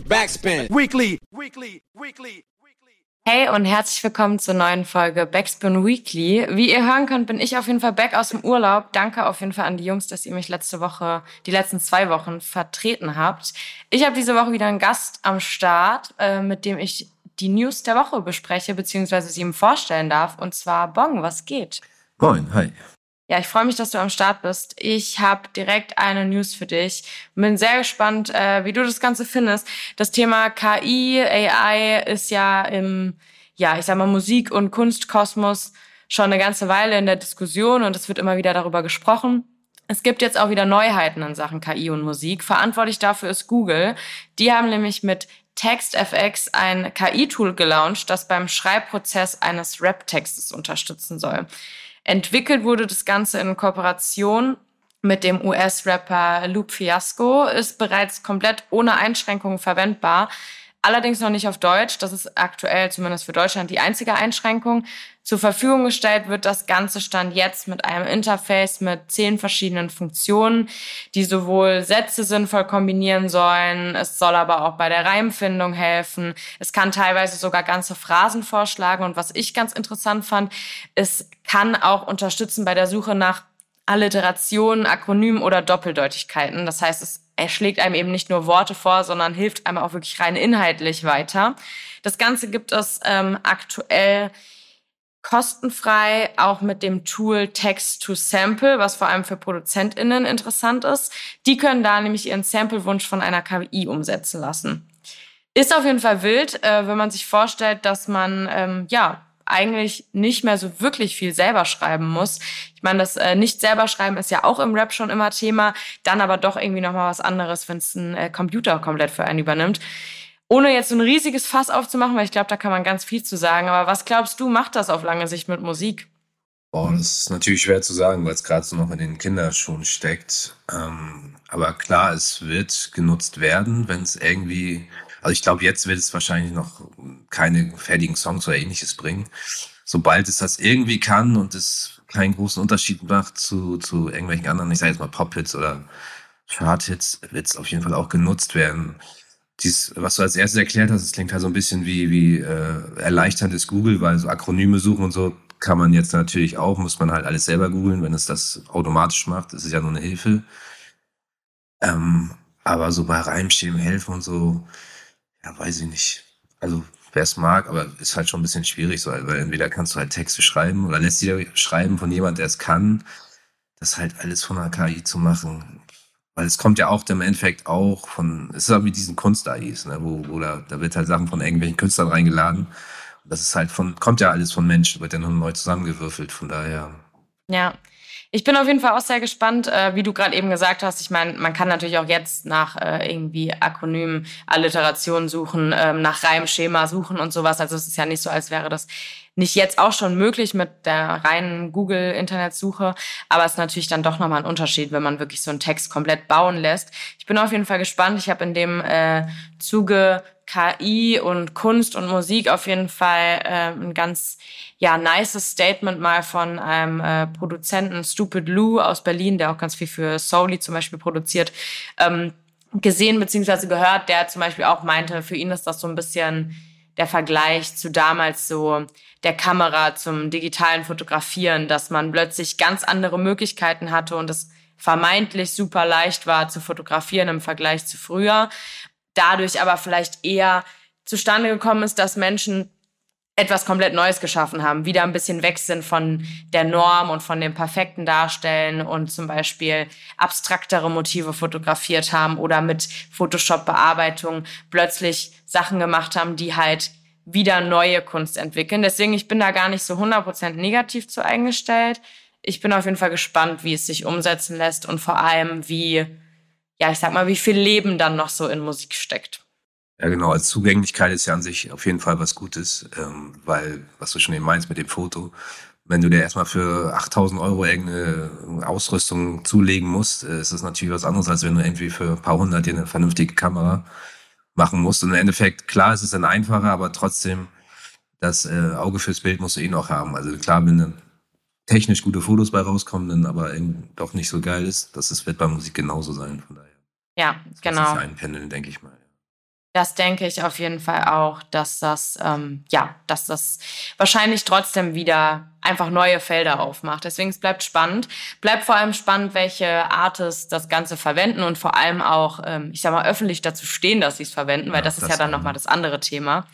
Backspin. Weekly. Weekly. Weekly. Hey und herzlich willkommen zur neuen Folge Backspin Weekly. Wie ihr hören könnt, bin ich auf jeden Fall back aus dem Urlaub. Danke auf jeden Fall an die Jungs, dass ihr mich letzte Woche, die letzten zwei Wochen vertreten habt. Ich habe diese Woche wieder einen Gast am Start, äh, mit dem ich die News der Woche bespreche, beziehungsweise sie ihm vorstellen darf. Und zwar Bong, was geht? Moin, hi. Ja, ich freue mich, dass du am Start bist. Ich habe direkt eine News für dich. Bin sehr gespannt, äh, wie du das Ganze findest. Das Thema KI, AI ist ja im, ja, ich sag mal, Musik- und Kunstkosmos schon eine ganze Weile in der Diskussion und es wird immer wieder darüber gesprochen. Es gibt jetzt auch wieder Neuheiten in Sachen KI und Musik. Verantwortlich dafür ist Google. Die haben nämlich mit TextFX ein KI-Tool gelauncht, das beim Schreibprozess eines Rap-Textes unterstützen soll. Entwickelt wurde das Ganze in Kooperation mit dem US-Rapper Luke Fiasco, ist bereits komplett ohne Einschränkungen verwendbar. Allerdings noch nicht auf Deutsch. Das ist aktuell zumindest für Deutschland die einzige Einschränkung. Zur Verfügung gestellt wird das Ganze Stand jetzt mit einem Interface mit zehn verschiedenen Funktionen, die sowohl Sätze sinnvoll kombinieren sollen, es soll aber auch bei der Reimfindung helfen. Es kann teilweise sogar ganze Phrasen vorschlagen und was ich ganz interessant fand, es kann auch unterstützen bei der Suche nach Alliterationen, Akronymen oder Doppeldeutigkeiten. Das heißt, es er schlägt einem eben nicht nur Worte vor, sondern hilft einem auch wirklich rein inhaltlich weiter. Das Ganze gibt es ähm, aktuell kostenfrei, auch mit dem Tool Text to Sample, was vor allem für ProduzentInnen interessant ist. Die können da nämlich ihren Samplewunsch von einer KI umsetzen lassen. Ist auf jeden Fall wild, äh, wenn man sich vorstellt, dass man ähm, ja eigentlich nicht mehr so wirklich viel selber schreiben muss. Ich meine, das äh, nicht selber schreiben ist ja auch im Rap schon immer Thema, dann aber doch irgendwie noch mal was anderes, wenn es ein äh, Computer komplett für einen übernimmt. Ohne jetzt so ein riesiges Fass aufzumachen, weil ich glaube, da kann man ganz viel zu sagen. Aber was glaubst du, macht das auf lange Sicht mit Musik? Boah, das ist natürlich schwer zu sagen, weil es gerade so noch in den Kinderschuhen steckt. Ähm, aber klar, es wird genutzt werden, wenn es irgendwie also ich glaube, jetzt wird es wahrscheinlich noch keine fertigen Songs oder ähnliches bringen. Sobald es das irgendwie kann und es keinen großen Unterschied macht zu, zu irgendwelchen anderen, ich sage jetzt mal Pop-Hits oder Chart-Hits, wird es auf jeden Fall auch genutzt werden. Dies, was du als erstes erklärt hast, das klingt halt so ein bisschen wie, wie äh, erleichterndes Google, weil so Akronyme suchen und so kann man jetzt natürlich auch, muss man halt alles selber googeln, wenn es das automatisch macht. Das ist ja nur eine Hilfe. Ähm, aber so bei Reimschemen helfen und so, ja, weiß ich nicht. Also, wer es mag, aber ist halt schon ein bisschen schwierig, so, weil entweder kannst du halt Texte schreiben oder lässt dir schreiben von jemand, der es kann, das halt alles von einer KI zu machen. Weil es kommt ja auch im Endeffekt auch von, es ist halt mit diesen Kunst-AIs, ne, wo, wo da, da wird halt Sachen von irgendwelchen Künstlern reingeladen. Und das ist halt von, kommt ja alles von Menschen, wird ja nur neu zusammengewürfelt, von daher. Ja, ich bin auf jeden Fall auch sehr gespannt, äh, wie du gerade eben gesagt hast. Ich meine, man kann natürlich auch jetzt nach äh, irgendwie Akronymen, Alliterationen suchen, ähm, nach Reimschema suchen und sowas. Also es ist ja nicht so, als wäre das nicht jetzt auch schon möglich mit der reinen Google-Internetsuche, aber es ist natürlich dann doch nochmal ein Unterschied, wenn man wirklich so einen Text komplett bauen lässt. Ich bin auf jeden Fall gespannt. Ich habe in dem äh, Zuge KI und Kunst und Musik auf jeden Fall äh, ein ganz ja nices Statement mal von einem äh, Produzenten Stupid Lou aus Berlin, der auch ganz viel für Soli zum Beispiel produziert, ähm, gesehen beziehungsweise gehört, der zum Beispiel auch meinte, für ihn ist das so ein bisschen der Vergleich zu damals so der Kamera zum digitalen Fotografieren, dass man plötzlich ganz andere Möglichkeiten hatte und es vermeintlich super leicht war zu fotografieren im Vergleich zu früher. Dadurch aber vielleicht eher zustande gekommen ist, dass Menschen etwas komplett Neues geschaffen haben, wieder ein bisschen weg sind von der Norm und von dem perfekten Darstellen und zum Beispiel abstraktere Motive fotografiert haben oder mit Photoshop-Bearbeitung plötzlich Sachen gemacht haben, die halt wieder neue Kunst entwickeln. Deswegen, ich bin da gar nicht so 100% negativ zu eingestellt. Ich bin auf jeden Fall gespannt, wie es sich umsetzen lässt und vor allem, wie ja, ich sag mal, wie viel Leben dann noch so in Musik steckt. Ja, genau. Als Zugänglichkeit ist ja an sich auf jeden Fall was Gutes, ähm, weil, was du schon eben meinst mit dem Foto, wenn du dir erstmal für 8000 Euro irgendeine Ausrüstung zulegen musst, äh, ist das natürlich was anderes, als wenn du irgendwie für ein paar hundert dir eine vernünftige Kamera machen musst. Und im Endeffekt, klar, ist es dann einfacher, aber trotzdem, das äh, Auge fürs Bild musst du eh noch haben. Also klar, wenn dann technisch gute Fotos bei rauskommen, dann aber doch nicht so geil ist, das ist, wird bei Musik genauso sein. Von daher. Ja, genau. Das ist einpendeln, denke ich mal. Das denke ich auf jeden Fall auch, dass das, ähm, ja, dass das wahrscheinlich trotzdem wieder einfach neue Felder aufmacht. Deswegen es bleibt spannend. Bleibt vor allem spannend, welche Artists das Ganze verwenden und vor allem auch, ähm, ich sag mal, öffentlich dazu stehen, dass sie es verwenden, weil ja, das, das ist ja dann nochmal das andere Thema.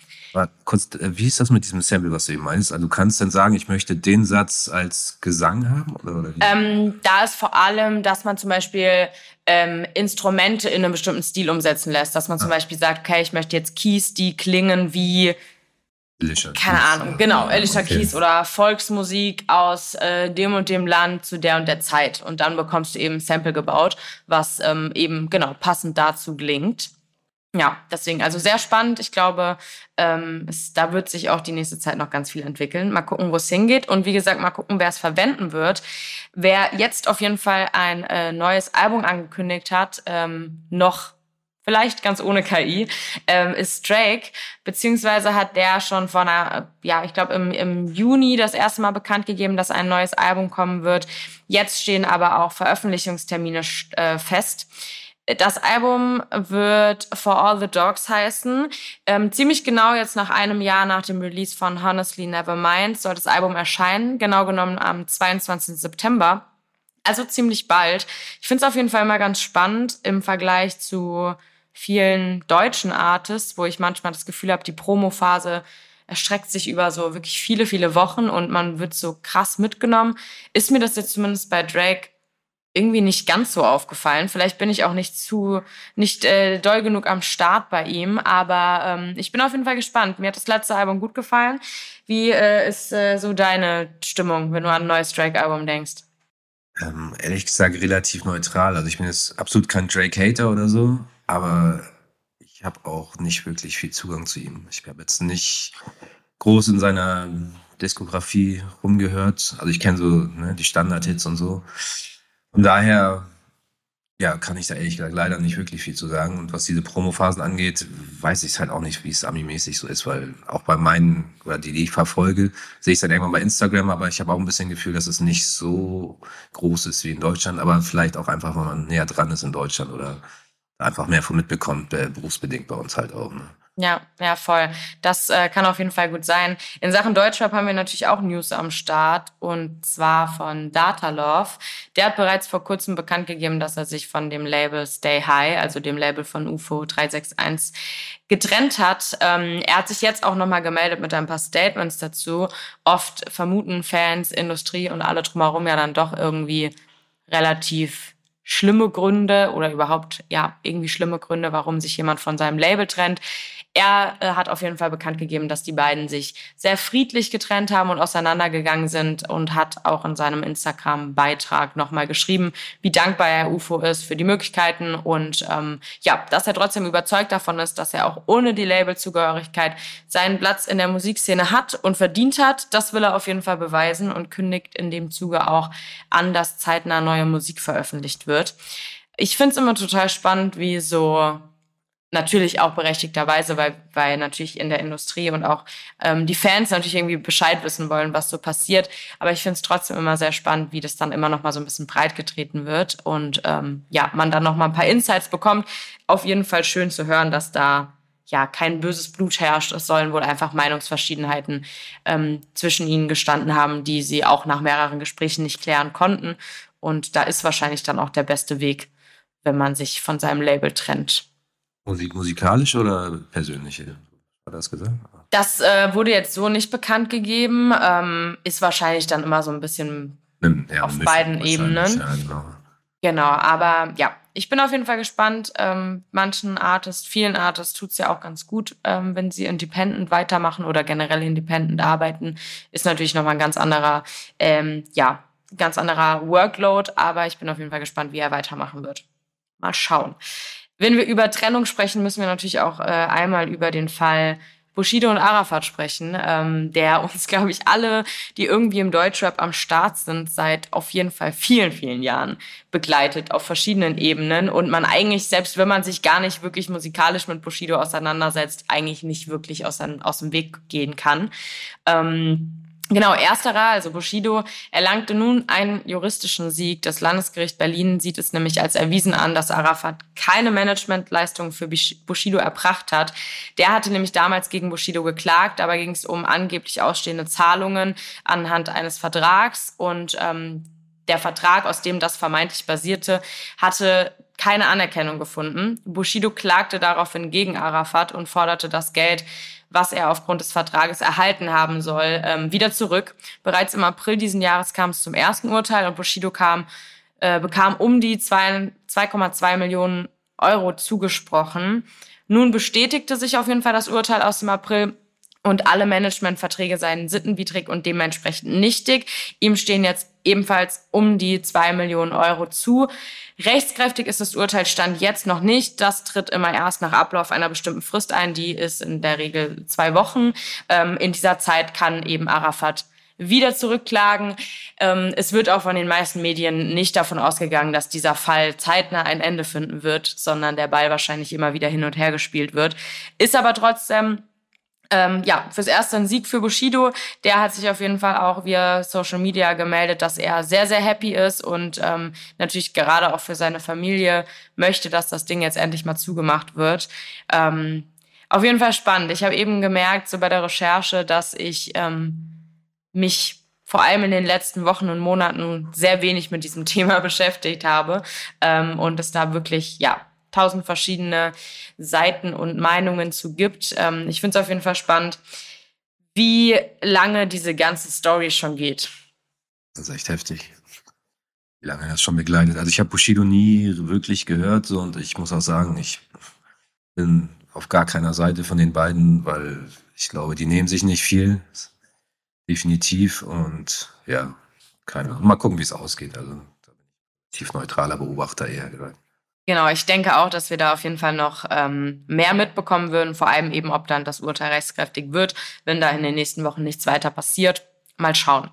Kurz, äh, wie ist das mit diesem Sample, was du eben meinst? Also du kannst dann sagen, ich möchte den Satz als Gesang haben? Oder, oder ähm, da ist vor allem, dass man zum Beispiel ähm, Instrumente in einem bestimmten Stil umsetzen lässt. Dass man zum ah. Beispiel sagt, okay, ich möchte jetzt Keys, die klingen wie Alicia keine Keys, Ahnung, genau, Alicia okay. Keys oder Volksmusik aus äh, dem und dem Land zu der und der Zeit. Und dann bekommst du eben ein Sample gebaut, was ähm, eben genau passend dazu klingt ja, deswegen, also sehr spannend. Ich glaube, ähm, es, da wird sich auch die nächste Zeit noch ganz viel entwickeln. Mal gucken, wo es hingeht. Und wie gesagt, mal gucken, wer es verwenden wird. Wer jetzt auf jeden Fall ein äh, neues Album angekündigt hat, ähm, noch vielleicht ganz ohne KI, ähm, ist Drake. Beziehungsweise hat der schon vor einer, ja, ich glaube im, im Juni das erste Mal bekannt gegeben, dass ein neues Album kommen wird. Jetzt stehen aber auch Veröffentlichungstermine äh, fest. Das Album wird For All the Dogs heißen. Ähm, ziemlich genau jetzt nach einem Jahr nach dem Release von Honestly Nevermind soll das Album erscheinen. Genau genommen am 22. September. Also ziemlich bald. Ich finde es auf jeden Fall immer ganz spannend im Vergleich zu vielen deutschen Artists, wo ich manchmal das Gefühl habe, die Promophase erstreckt sich über so wirklich viele, viele Wochen und man wird so krass mitgenommen. Ist mir das jetzt zumindest bei Drake irgendwie nicht ganz so aufgefallen. Vielleicht bin ich auch nicht zu, nicht äh, doll genug am Start bei ihm, aber ähm, ich bin auf jeden Fall gespannt. Mir hat das letzte Album gut gefallen. Wie äh, ist äh, so deine Stimmung, wenn du an ein neues Drake-Album denkst? Ähm, ehrlich gesagt relativ neutral. Also ich bin jetzt absolut kein Drake-Hater oder so, aber ich habe auch nicht wirklich viel Zugang zu ihm. Ich habe jetzt nicht groß in seiner Diskografie rumgehört. Also ich kenne so ne, die Standard-Hits und so. Von daher, ja, kann ich da ehrlich gesagt leider nicht wirklich viel zu sagen. Und was diese Promophasen angeht, weiß ich es halt auch nicht, wie es Ami-mäßig so ist, weil auch bei meinen, oder die, die ich verfolge, sehe ich es dann irgendwann bei Instagram, aber ich habe auch ein bisschen Gefühl, dass es nicht so groß ist wie in Deutschland, aber vielleicht auch einfach, weil man näher dran ist in Deutschland oder einfach mehr von mitbekommt, äh, berufsbedingt bei uns halt auch. Ne? Ja, ja, voll. Das äh, kann auf jeden Fall gut sein. In Sachen Deutschrap haben wir natürlich auch News am Start und zwar von Data Love. Der hat bereits vor kurzem bekannt gegeben, dass er sich von dem Label Stay High, also dem Label von UFO 361, getrennt hat. Ähm, er hat sich jetzt auch nochmal gemeldet mit ein paar Statements dazu. Oft vermuten Fans, Industrie und alle drumherum ja dann doch irgendwie relativ schlimme Gründe oder überhaupt ja irgendwie schlimme Gründe, warum sich jemand von seinem Label trennt. Er äh, hat auf jeden Fall bekannt gegeben, dass die beiden sich sehr friedlich getrennt haben und auseinandergegangen sind und hat auch in seinem Instagram-Beitrag nochmal geschrieben, wie dankbar er UFO ist für die Möglichkeiten und ähm, ja, dass er trotzdem überzeugt davon ist, dass er auch ohne die Labelzugehörigkeit seinen Platz in der Musikszene hat und verdient hat. Das will er auf jeden Fall beweisen und kündigt in dem Zuge auch an, dass zeitnah neue Musik veröffentlicht wird. Ich finde es immer total spannend, wie so natürlich auch berechtigterweise, weil, weil natürlich in der Industrie und auch ähm, die Fans natürlich irgendwie Bescheid wissen wollen, was so passiert. Aber ich finde es trotzdem immer sehr spannend, wie das dann immer noch mal so ein bisschen breit getreten wird und ähm, ja, man dann noch mal ein paar Insights bekommt. Auf jeden Fall schön zu hören, dass da ja kein böses Blut herrscht. Es sollen wohl einfach Meinungsverschiedenheiten ähm, zwischen ihnen gestanden haben, die sie auch nach mehreren Gesprächen nicht klären konnten. Und da ist wahrscheinlich dann auch der beste Weg, wenn man sich von seinem Label trennt. Musik, musikalisch oder persönliche? War das gesagt? Das äh, wurde jetzt so nicht bekannt gegeben. Ähm, ist wahrscheinlich dann immer so ein bisschen ja, auf beiden Ebenen. Ja, genau. genau, aber ja, ich bin auf jeden Fall gespannt. Ähm, manchen Artists, vielen Artists tut es ja auch ganz gut, ähm, wenn sie independent weitermachen oder generell independent arbeiten. Ist natürlich nochmal ein ganz anderer, ähm, ja, ganz anderer Workload, aber ich bin auf jeden Fall gespannt, wie er weitermachen wird. Mal schauen. Wenn wir über Trennung sprechen, müssen wir natürlich auch äh, einmal über den Fall Bushido und Arafat sprechen, ähm, der uns, glaube ich, alle, die irgendwie im Deutschrap am Start sind, seit auf jeden Fall vielen, vielen Jahren begleitet auf verschiedenen Ebenen und man eigentlich, selbst wenn man sich gar nicht wirklich musikalisch mit Bushido auseinandersetzt, eigentlich nicht wirklich aus, aus dem Weg gehen kann. Ähm, Genau, ersterer, also Bushido, erlangte nun einen juristischen Sieg. Das Landesgericht Berlin sieht es nämlich als erwiesen an, dass Arafat keine Managementleistung für Bushido erbracht hat. Der hatte nämlich damals gegen Bushido geklagt, dabei ging es um angeblich ausstehende Zahlungen anhand eines Vertrags und ähm, der Vertrag, aus dem das vermeintlich basierte, hatte keine Anerkennung gefunden. Bushido klagte daraufhin gegen Arafat und forderte das Geld was er aufgrund des Vertrages erhalten haben soll, ähm, wieder zurück. Bereits im April diesen Jahres kam es zum ersten Urteil und Bushido kam, äh, bekam um die 2,2 Millionen Euro zugesprochen. Nun bestätigte sich auf jeden Fall das Urteil aus dem April und alle Managementverträge seien sittenwidrig und dementsprechend nichtig. Ihm stehen jetzt ebenfalls um die zwei Millionen Euro zu. Rechtskräftig ist das Urteil Stand jetzt noch nicht. Das tritt immer erst nach Ablauf einer bestimmten Frist ein. Die ist in der Regel zwei Wochen. Ähm, in dieser Zeit kann eben Arafat wieder zurückklagen. Ähm, es wird auch von den meisten Medien nicht davon ausgegangen, dass dieser Fall zeitnah ein Ende finden wird, sondern der Ball wahrscheinlich immer wieder hin und her gespielt wird. Ist aber trotzdem ähm, ja, fürs erste ein Sieg für Bushido. Der hat sich auf jeden Fall auch via Social Media gemeldet, dass er sehr, sehr happy ist und ähm, natürlich gerade auch für seine Familie möchte, dass das Ding jetzt endlich mal zugemacht wird. Ähm, auf jeden Fall spannend. Ich habe eben gemerkt, so bei der Recherche, dass ich ähm, mich vor allem in den letzten Wochen und Monaten sehr wenig mit diesem Thema beschäftigt habe ähm, und es da wirklich, ja, tausend verschiedene Seiten und Meinungen zu gibt. Ähm, ich finde es auf jeden Fall spannend, wie lange diese ganze Story schon geht. Das ist echt heftig. Wie lange das schon begleitet. Also ich habe Bushido nie wirklich gehört so, und ich muss auch sagen, ich bin auf gar keiner Seite von den beiden, weil ich glaube, die nehmen sich nicht viel. Definitiv. Und ja, keine Ahnung. Mal gucken, wie es ausgeht. Also tief neutraler Beobachter eher gesagt. Genau, ich denke auch, dass wir da auf jeden Fall noch ähm, mehr mitbekommen würden, vor allem eben, ob dann das Urteil rechtskräftig wird, wenn da in den nächsten Wochen nichts weiter passiert. Mal schauen.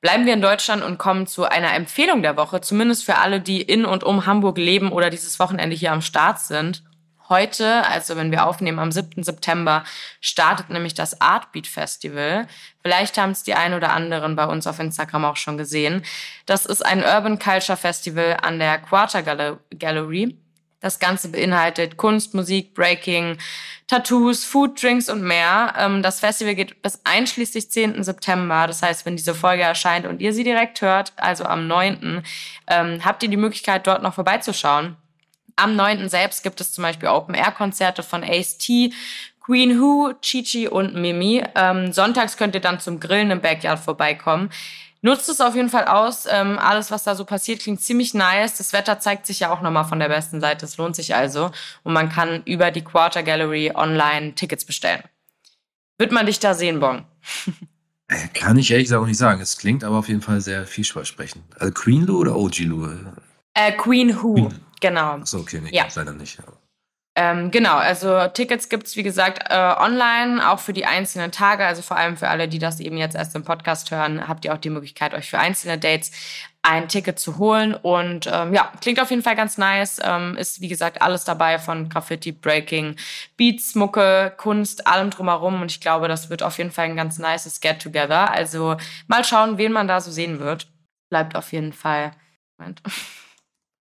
Bleiben wir in Deutschland und kommen zu einer Empfehlung der Woche, zumindest für alle, die in und um Hamburg leben oder dieses Wochenende hier am Start sind. Heute, also wenn wir aufnehmen, am 7. September, startet nämlich das Artbeat Festival. Vielleicht haben es die ein oder anderen bei uns auf Instagram auch schon gesehen. Das ist ein Urban Culture Festival an der Quarter Gallery. Das Ganze beinhaltet Kunst, Musik, Breaking, Tattoos, Food, Drinks und mehr. Ähm, das Festival geht bis einschließlich 10. September. Das heißt, wenn diese Folge erscheint und ihr sie direkt hört, also am 9., ähm, habt ihr die Möglichkeit, dort noch vorbeizuschauen. Am 9. selbst gibt es zum Beispiel Open-Air-Konzerte von Ace T, Queen Who, Chichi und Mimi. Ähm, sonntags könnt ihr dann zum Grillen im Backyard vorbeikommen. Nutzt es auf jeden Fall aus. Ähm, alles, was da so passiert, klingt ziemlich nice. Das Wetter zeigt sich ja auch nochmal von der besten Seite. Es lohnt sich also. Und man kann über die Quarter Gallery online Tickets bestellen. Wird man dich da sehen, Bon? Äh, kann ich ehrlich gesagt auch nicht sagen. Es klingt aber auf jeden Fall sehr vielversprechend. Also Queen Lou oder OG Lou? Äh, Queen Who. Queen. Genau. Achso, okay, nee, ja. leider nicht. Ähm, genau, also Tickets gibt's wie gesagt äh, online, auch für die einzelnen Tage. Also vor allem für alle, die das eben jetzt erst im Podcast hören, habt ihr auch die Möglichkeit, euch für einzelne Dates ein Ticket zu holen. Und ähm, ja, klingt auf jeden Fall ganz nice. Ähm, ist wie gesagt alles dabei von Graffiti, Breaking, Beats, Mucke, Kunst, allem drumherum. Und ich glaube, das wird auf jeden Fall ein ganz nices Get-Together. Also mal schauen, wen man da so sehen wird. Bleibt auf jeden Fall. Moment.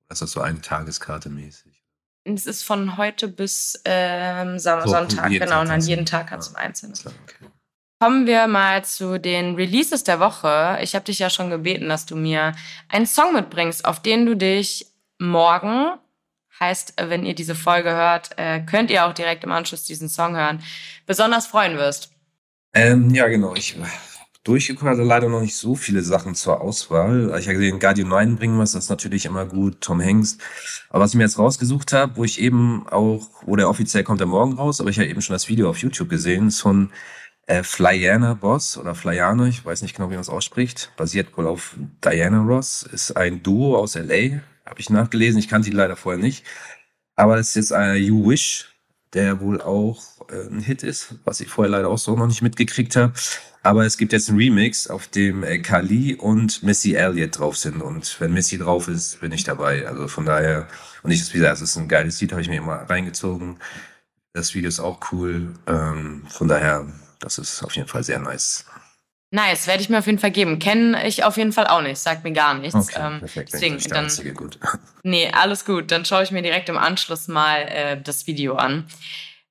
Ist so eine Tageskarte mäßig. Es ist von heute bis ähm, Son so, Sonntag, genau. Und dann jeden Tag kannst du ja. einzeln. Okay. Kommen wir mal zu den Releases der Woche. Ich habe dich ja schon gebeten, dass du mir einen Song mitbringst, auf den du dich morgen, heißt, wenn ihr diese Folge hört, äh, könnt ihr auch direkt im Anschluss diesen Song hören, besonders freuen wirst. Ähm, ja, genau. Ich durchgekommen, also leider noch nicht so viele Sachen zur Auswahl. Ich habe gesehen, Guardian 9 bringen was, das ist natürlich immer gut, Tom Hanks. Aber was ich mir jetzt rausgesucht habe, wo ich eben auch, wo der offiziell kommt der morgen raus, aber ich habe eben schon das Video auf YouTube gesehen, ist von äh, Flyana Boss oder Flyana, ich weiß nicht genau, wie man es ausspricht, basiert wohl auf Diana Ross, ist ein Duo aus LA, habe ich nachgelesen, ich kannte die leider vorher nicht. Aber es ist jetzt ein You Wish, der wohl auch äh, ein Hit ist, was ich vorher leider auch so noch nicht mitgekriegt habe. Aber es gibt jetzt einen Remix, auf dem äh, Kali und Missy Elliott drauf sind. Und wenn Missy drauf ist, bin ich dabei. Also von daher, und ich, wie gesagt, es ist ein geiles Lied, habe ich mir immer reingezogen. Das Video ist auch cool. Ähm, von daher, das ist auf jeden Fall sehr nice. Nice, werde ich mir auf jeden Fall geben. Kenne ich auf jeden Fall auch nicht, sagt mir gar nichts. Okay, ähm, perfekt. deswegen, dann, gut. nee, alles gut. Dann schaue ich mir direkt im Anschluss mal äh, das Video an.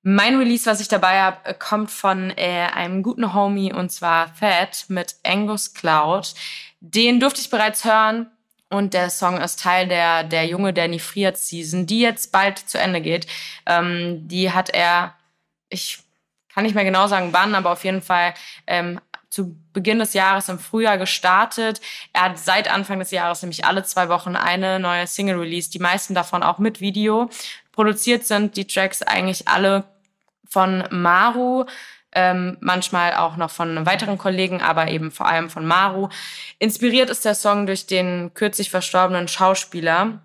Mein Release, was ich dabei habe, kommt von äh, einem guten Homie und zwar Fat mit Angus Cloud. Den durfte ich bereits hören und der Song ist Teil der, der Junge, der friert Season, die jetzt bald zu Ende geht. Ähm, die hat er, ich kann nicht mehr genau sagen wann, aber auf jeden Fall ähm, zu Beginn des Jahres im Frühjahr gestartet. Er hat seit Anfang des Jahres nämlich alle zwei Wochen eine neue Single released, die meisten davon auch mit Video. Produziert sind die Tracks eigentlich alle von Maru, ähm, manchmal auch noch von weiteren Kollegen, aber eben vor allem von Maru. Inspiriert ist der Song durch den kürzlich verstorbenen Schauspieler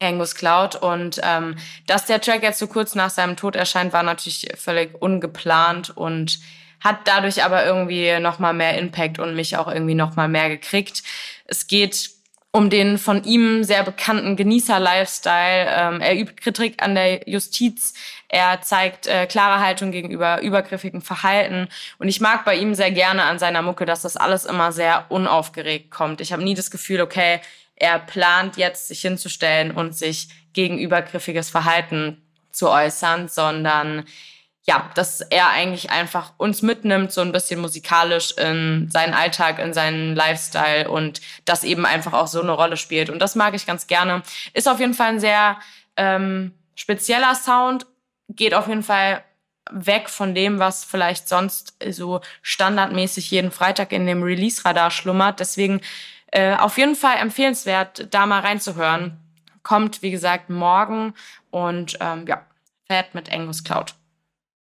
Angus Cloud und ähm, dass der Track jetzt so kurz nach seinem Tod erscheint, war natürlich völlig ungeplant und hat dadurch aber irgendwie noch mal mehr Impact und mich auch irgendwie noch mal mehr gekriegt. Es geht um den von ihm sehr bekannten Genießer-Lifestyle. Ähm, er übt Kritik an der Justiz. Er zeigt äh, klare Haltung gegenüber übergriffigen Verhalten. Und ich mag bei ihm sehr gerne an seiner Mucke, dass das alles immer sehr unaufgeregt kommt. Ich habe nie das Gefühl, okay, er plant jetzt, sich hinzustellen und sich gegen übergriffiges Verhalten zu äußern, sondern ja, dass er eigentlich einfach uns mitnimmt, so ein bisschen musikalisch in seinen Alltag, in seinen Lifestyle und das eben einfach auch so eine Rolle spielt. Und das mag ich ganz gerne. Ist auf jeden Fall ein sehr ähm, spezieller Sound, geht auf jeden Fall weg von dem, was vielleicht sonst so standardmäßig jeden Freitag in dem Release-Radar schlummert. Deswegen äh, auf jeden Fall empfehlenswert, da mal reinzuhören. Kommt, wie gesagt, morgen und ähm, ja, fährt mit Angus Cloud.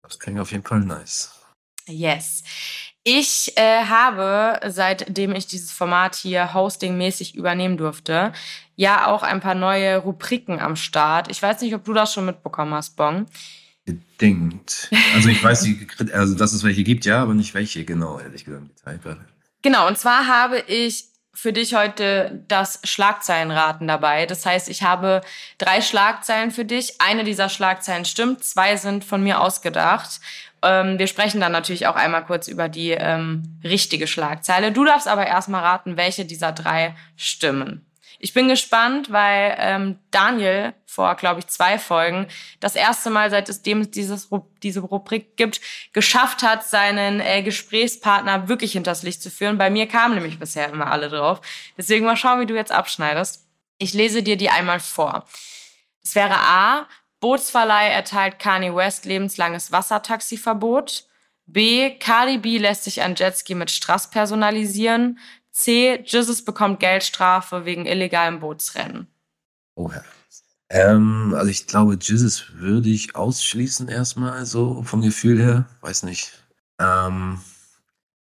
Das klingt auf jeden Fall nice. Yes. Ich äh, habe, seitdem ich dieses Format hier hostingmäßig übernehmen durfte, ja auch ein paar neue Rubriken am Start. Ich weiß nicht, ob du das schon mitbekommen hast, Bong. Bedingt. Also ich weiß, also dass es welche gibt, ja, aber nicht welche genau, ehrlich gesagt. Genau, und zwar habe ich für dich heute das Schlagzeilenraten dabei. Das heißt, ich habe drei Schlagzeilen für dich. Eine dieser Schlagzeilen stimmt, zwei sind von mir ausgedacht. Ähm, wir sprechen dann natürlich auch einmal kurz über die ähm, richtige Schlagzeile. Du darfst aber erstmal raten, welche dieser drei stimmen. Ich bin gespannt, weil ähm, Daniel vor, glaube ich, zwei Folgen das erste Mal, seit es dieses, diese Rubrik gibt, geschafft hat, seinen äh, Gesprächspartner wirklich hinters Licht zu führen. Bei mir kamen nämlich bisher immer alle drauf. Deswegen mal schauen, wie du jetzt abschneidest. Ich lese dir die einmal vor. Es wäre A. Bootsverleih erteilt Kanye West lebenslanges Wassertaxiverbot. B. Cardi B lässt sich ein Jetski mit Strass personalisieren. C. Jesus bekommt Geldstrafe wegen illegalem Bootsrennen. Oh ja. Ähm, also ich glaube, Jesus würde ich ausschließen erstmal so vom Gefühl her. Weiß nicht. Ähm,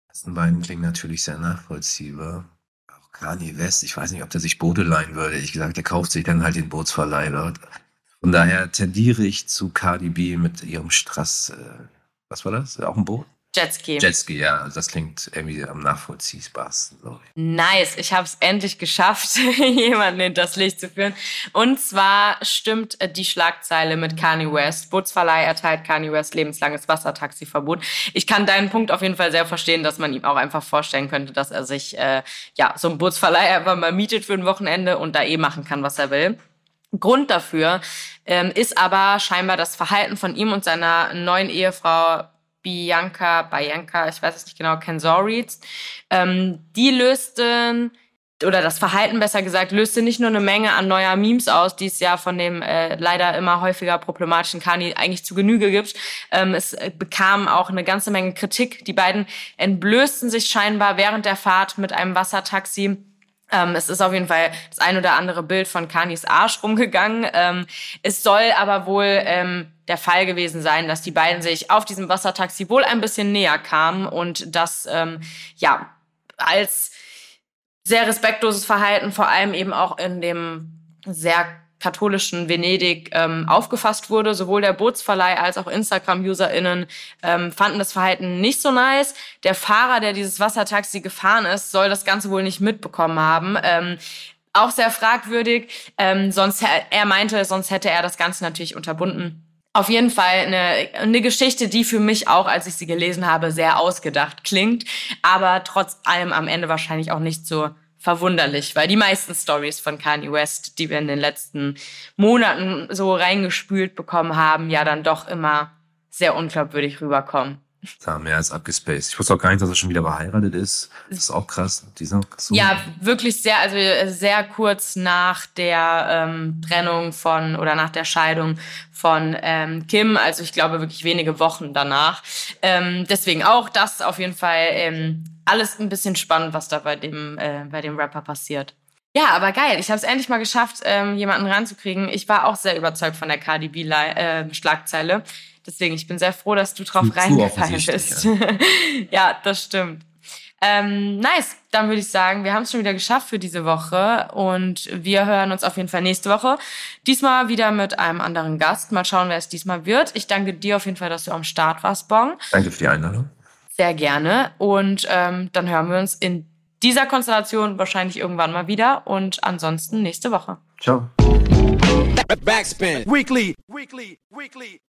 die ersten beiden klingen natürlich sehr nachvollziehbar. Auch Kanye West, ich weiß nicht, ob der sich Boote leihen würde. Ich gesagt, der kauft sich dann halt den Bootsverleih dort. Von daher tendiere ich zu Cardi B mit ihrem Strass. Äh, was war das? Auch ein Boot? Jetski. Jetski, ja. Das klingt irgendwie am nachvollziehbarsten, ich. Nice, ich habe es endlich geschafft, jemanden in das Licht zu führen. Und zwar stimmt äh, die Schlagzeile mit Kanye West. Bootsverleih erteilt Kanye West lebenslanges Wassertaxiverbot. Ich kann deinen Punkt auf jeden Fall sehr verstehen, dass man ihm auch einfach vorstellen könnte, dass er sich äh, ja so ein Bootsverleih einfach mal mietet für ein Wochenende und da eh machen kann, was er will. Grund dafür ähm, ist aber scheinbar das Verhalten von ihm und seiner neuen Ehefrau Bianca, Bianca, ich weiß es nicht genau, Kenzorit. Ähm, die lösten oder das Verhalten besser gesagt, löste nicht nur eine Menge an neuer Memes aus, die es ja von dem äh, leider immer häufiger problematischen Kani eigentlich zu Genüge gibt. Ähm, es äh, bekam auch eine ganze Menge Kritik. Die beiden entblößten sich scheinbar während der Fahrt mit einem Wassertaxi. Ähm, es ist auf jeden Fall das ein oder andere Bild von Kanis Arsch rumgegangen. Ähm, es soll aber wohl ähm, der Fall gewesen sein, dass die beiden sich auf diesem Wassertaxi wohl ein bisschen näher kamen und das ähm, ja als sehr respektloses Verhalten vor allem eben auch in dem sehr katholischen Venedig ähm, aufgefasst wurde. Sowohl der Bootsverleih als auch Instagram-UserInnen ähm, fanden das Verhalten nicht so nice. Der Fahrer, der dieses Wassertaxi gefahren ist, soll das Ganze wohl nicht mitbekommen haben. Ähm, auch sehr fragwürdig. Ähm, sonst er meinte, sonst hätte er das Ganze natürlich unterbunden. Auf jeden Fall eine, eine Geschichte, die für mich auch, als ich sie gelesen habe, sehr ausgedacht klingt, aber trotz allem am Ende wahrscheinlich auch nicht so verwunderlich, weil die meisten Stories von Kanye West, die wir in den letzten Monaten so reingespült bekommen haben, ja dann doch immer sehr unglaubwürdig rüberkommen. Da mehr als abgespaced. Ich wusste auch gar nicht, dass er schon wieder verheiratet ist. Das ist auch krass. Dieser so ja, wirklich sehr, also sehr kurz nach der ähm, Trennung von oder nach der Scheidung von ähm, Kim. Also ich glaube wirklich wenige Wochen danach. Ähm, deswegen auch das auf jeden Fall ähm, alles ein bisschen spannend, was da bei dem, äh, bei dem Rapper passiert. Ja, aber geil. Ich habe es endlich mal geschafft, ähm, jemanden ranzukriegen. Ich war auch sehr überzeugt von der Cardi B-Schlagzeile. Äh, Deswegen, ich bin sehr froh, dass du drauf reingefallen bist. Ja. ja, das stimmt. Ähm, nice, dann würde ich sagen, wir haben es schon wieder geschafft für diese Woche und wir hören uns auf jeden Fall nächste Woche. Diesmal wieder mit einem anderen Gast. Mal schauen, wer es diesmal wird. Ich danke dir auf jeden Fall, dass du am Start warst, Bong. Danke für die Einladung. Sehr gerne. Und ähm, dann hören wir uns in dieser Konstellation wahrscheinlich irgendwann mal wieder und ansonsten nächste Woche. Ciao. Backspin. Weekly. Weekly. Weekly.